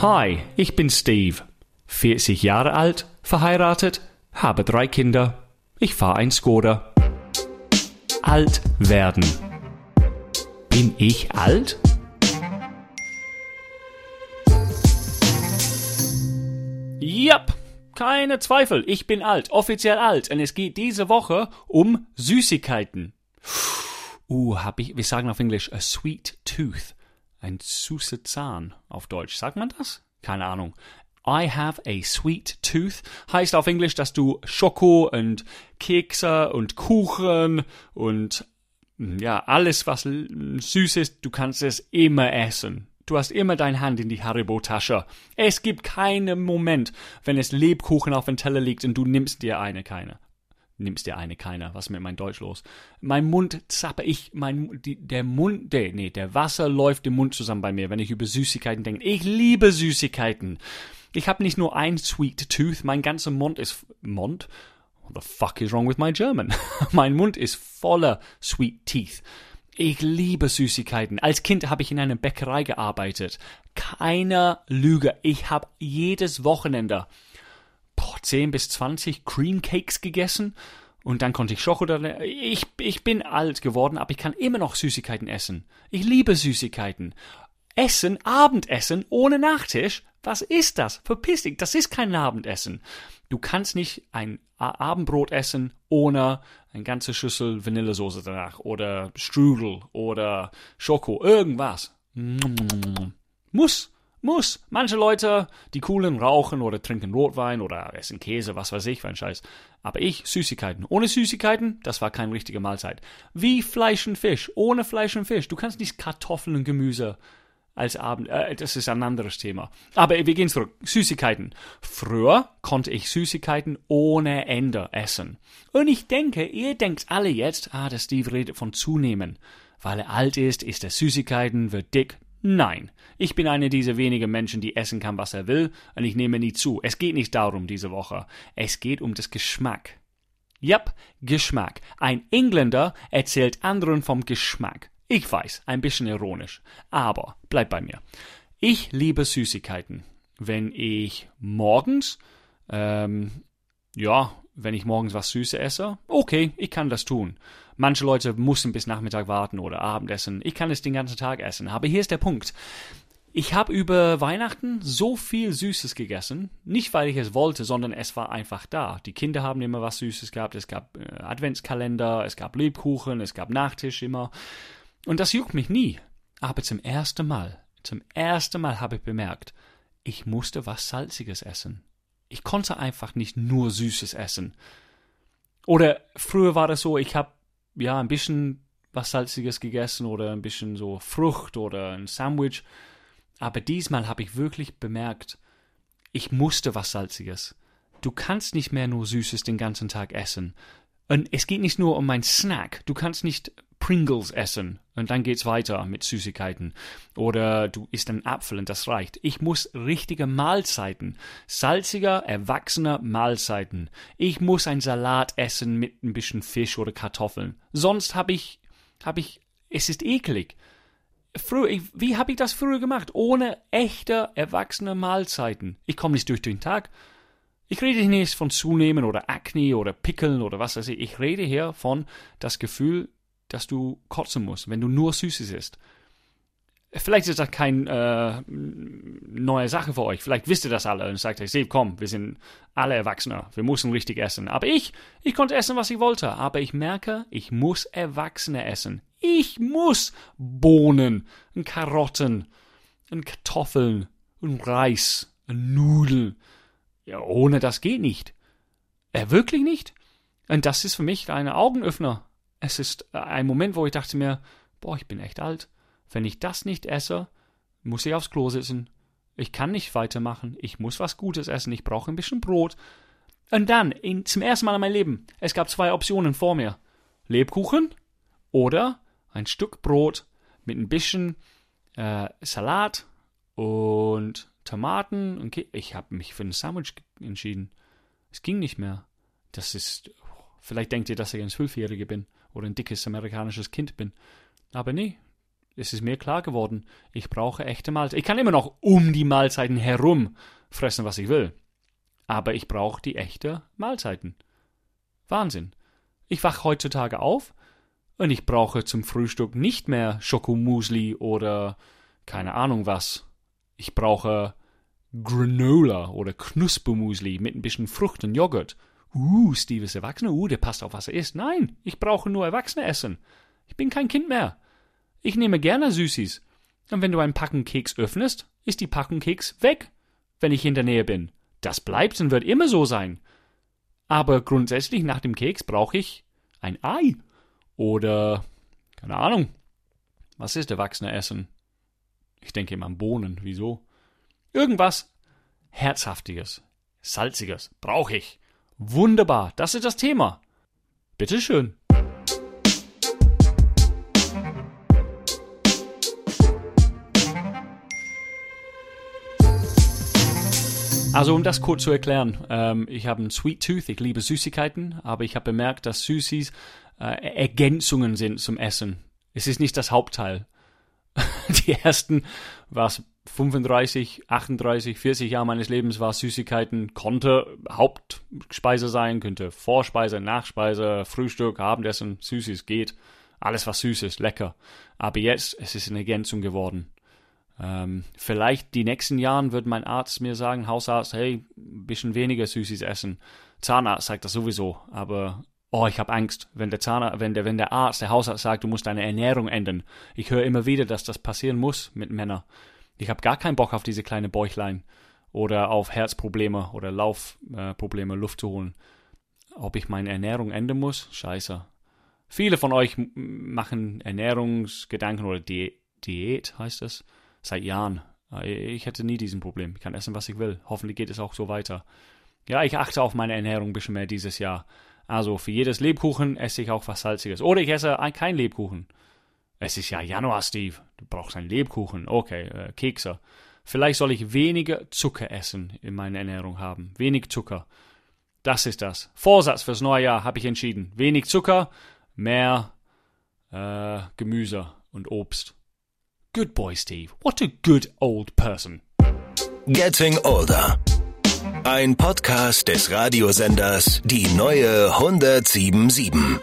Hi, ich bin Steve. 40 Jahre alt, verheiratet, habe drei Kinder. Ich fahre ein Skoda. Alt werden. Bin ich alt? Yep, keine Zweifel, ich bin alt, offiziell alt. Und es geht diese Woche um Süßigkeiten. Uh, hab ich, wir sagen auf Englisch a sweet tooth. Ein süßer Zahn auf Deutsch. Sagt man das? Keine Ahnung. I have a sweet tooth heißt auf Englisch, dass du Schoko und Kekse und Kuchen und ja, alles was süß ist, du kannst es immer essen. Du hast immer deine Hand in die Haribo-Tasche. Es gibt keinen Moment, wenn es Lebkuchen auf dem Teller liegt und du nimmst dir eine, keine nimmst dir eine keiner. Was ist mit meinem Deutsch los? Mein Mund zappe ich, mein, die, der Mund, der, nee, der Wasser läuft im Mund zusammen bei mir, wenn ich über Süßigkeiten denke. Ich liebe Süßigkeiten. Ich habe nicht nur ein Sweet Tooth, mein ganzer Mund ist, Mund? What the fuck is wrong with my German? mein Mund ist voller Sweet Teeth. Ich liebe Süßigkeiten. Als Kind habe ich in einer Bäckerei gearbeitet. Keine Lüge. Ich habe jedes Wochenende boah, 10 bis 20 Cream Cakes gegessen und dann konnte ich Schokolade. Ich, ich bin alt geworden, aber ich kann immer noch Süßigkeiten essen. Ich liebe Süßigkeiten. Essen, Abendessen ohne Nachtisch? Was ist das? Verpiss dich, das ist kein Abendessen. Du kannst nicht ein Abendbrot essen ohne eine ganze Schüssel Vanillesoße danach oder Strudel oder Schoko, irgendwas. Muss. Muss. Manche Leute, die coolen, rauchen oder trinken Rotwein oder essen Käse, was weiß ich für ein Scheiß. Aber ich, Süßigkeiten. Ohne Süßigkeiten, das war keine richtige Mahlzeit. Wie Fleisch und Fisch. Ohne Fleisch und Fisch. Du kannst nicht Kartoffeln und Gemüse als Abend. Äh, das ist ein anderes Thema. Aber wir gehen zurück. Süßigkeiten. Früher konnte ich Süßigkeiten ohne Ende essen. Und ich denke, ihr denkt alle jetzt, ah, der Steve redet von zunehmen. Weil er alt ist, isst er Süßigkeiten, wird dick. Nein, ich bin einer dieser wenigen Menschen, die essen kann, was er will, und ich nehme nie zu. Es geht nicht darum diese Woche. Es geht um das Geschmack. Yep, Geschmack. Ein Engländer erzählt anderen vom Geschmack. Ich weiß, ein bisschen ironisch, aber bleib bei mir. Ich liebe Süßigkeiten. Wenn ich morgens, ähm, ja, wenn ich morgens was Süßes esse, okay, ich kann das tun. Manche Leute müssen bis Nachmittag warten oder Abendessen. Ich kann es den ganzen Tag essen. Aber hier ist der Punkt. Ich habe über Weihnachten so viel Süßes gegessen, nicht weil ich es wollte, sondern es war einfach da. Die Kinder haben immer was Süßes gehabt, es gab äh, Adventskalender, es gab Lebkuchen, es gab Nachtisch immer. Und das juckt mich nie. Aber zum ersten Mal, zum ersten Mal habe ich bemerkt, ich musste was Salziges essen. Ich konnte einfach nicht nur Süßes essen. Oder früher war das so, ich habe ja, ein bisschen was Salziges gegessen oder ein bisschen so Frucht oder ein Sandwich. Aber diesmal habe ich wirklich bemerkt, ich musste was Salziges. Du kannst nicht mehr nur Süßes den ganzen Tag essen. Und es geht nicht nur um mein Snack. Du kannst nicht Pringles essen und dann geht's weiter mit Süßigkeiten. Oder du isst einen Apfel und das reicht. Ich muss richtige Mahlzeiten, salziger, erwachsener Mahlzeiten. Ich muss ein Salat essen mit ein bisschen Fisch oder Kartoffeln. Sonst habe ich, habe ich, es ist eklig. Früher, ich, wie habe ich das früher gemacht? Ohne echte, erwachsene Mahlzeiten. Ich komme nicht durch den Tag. Ich rede hier nicht von Zunehmen oder Akne oder Pickeln oder was weiß ich. Ich rede hier von das Gefühl, dass du kotzen musst, wenn du nur Süßes isst. Vielleicht ist das keine äh, neue Sache für euch. Vielleicht wisst ihr das alle und sagt euch, seht, komm, wir sind alle Erwachsene. Wir müssen richtig essen. Aber ich, ich konnte essen, was ich wollte. Aber ich merke, ich muss Erwachsene essen. Ich muss Bohnen und Karotten und Kartoffeln und Reis und Nudeln. Ja, ohne das geht nicht. Äh, wirklich nicht? Und das ist für mich ein Augenöffner es ist äh, ein Moment, wo ich dachte mir, boah, ich bin echt alt. Wenn ich das nicht esse, muss ich aufs Klo sitzen. Ich kann nicht weitermachen. Ich muss was Gutes essen. Ich brauche ein bisschen Brot. Und dann, in, zum ersten Mal in meinem Leben, es gab zwei Optionen vor mir. Lebkuchen oder ein Stück Brot mit ein bisschen äh, Salat und Tomaten. Und ich habe mich für ein Sandwich entschieden. Es ging nicht mehr. Das ist. Vielleicht denkt ihr, dass ich ein Zwölfjähriger bin oder ein dickes amerikanisches Kind bin. Aber nee, es ist mir klar geworden, ich brauche echte Mahlzeiten. Ich kann immer noch um die Mahlzeiten herum fressen, was ich will. Aber ich brauche die echte Mahlzeiten. Wahnsinn. Ich wach heutzutage auf und ich brauche zum Frühstück nicht mehr Schokomusli oder keine Ahnung was. Ich brauche Granola oder Knuspermusli mit ein bisschen Frucht und Joghurt. Uh, Steve ist Erwachsener. Uh, der passt auf, was er isst. Nein, ich brauche nur Erwachsene essen. Ich bin kein Kind mehr. Ich nehme gerne Süßis. Und wenn du einen Packen Keks öffnest, ist die Packung Keks weg, wenn ich in der Nähe bin. Das bleibt und wird immer so sein. Aber grundsätzlich nach dem Keks brauche ich ein Ei. Oder, keine Ahnung. Was ist Erwachsene essen? Ich denke immer an Bohnen. Wieso? Irgendwas Herzhaftiges, Salziges brauche ich. Wunderbar, das ist das Thema. Bitteschön. Also um das kurz zu erklären, ähm, ich habe einen Sweet Tooth, ich liebe Süßigkeiten, aber ich habe bemerkt, dass Süßis äh, Ergänzungen sind zum Essen. Es ist nicht das Hauptteil. Die ersten, was 35, 38, 40 Jahre meines Lebens war Süßigkeiten, konnte Hauptspeise sein, könnte Vorspeise, Nachspeise, Frühstück, Abendessen, Süßes geht. Alles was süß ist, lecker. Aber jetzt, es ist eine Ergänzung geworden. Ähm, vielleicht die nächsten Jahren wird mein Arzt mir sagen, Hausarzt, hey, ein bisschen weniger Süßes essen. Zahnarzt sagt das sowieso, aber oh, ich habe Angst, wenn der Zahnarzt, wenn der, wenn der Arzt, der Hausarzt sagt, du musst deine Ernährung ändern. Ich höre immer wieder, dass das passieren muss mit Männern. Ich habe gar keinen Bock auf diese kleine Bäuchlein oder auf Herzprobleme oder Laufprobleme, äh, Luft zu holen. Ob ich meine Ernährung ändern muss? Scheiße. Viele von euch machen Ernährungsgedanken oder Di Diät, heißt es, seit Jahren. Äh, ich hätte nie diesen Problem. Ich kann essen, was ich will. Hoffentlich geht es auch so weiter. Ja, ich achte auf meine Ernährung ein bisschen mehr dieses Jahr. Also für jedes Lebkuchen esse ich auch was Salziges. Oder ich esse kein Lebkuchen. Es ist ja Januar, Steve. Du brauchst einen Lebkuchen. Okay, äh, Kekse. Vielleicht soll ich weniger Zucker essen in meiner Ernährung haben. Wenig Zucker. Das ist das. Vorsatz fürs neue Jahr habe ich entschieden. Wenig Zucker, mehr äh, Gemüse und Obst. Good boy, Steve. What a good old person. Getting Older. Ein Podcast des Radiosenders Die neue 1077.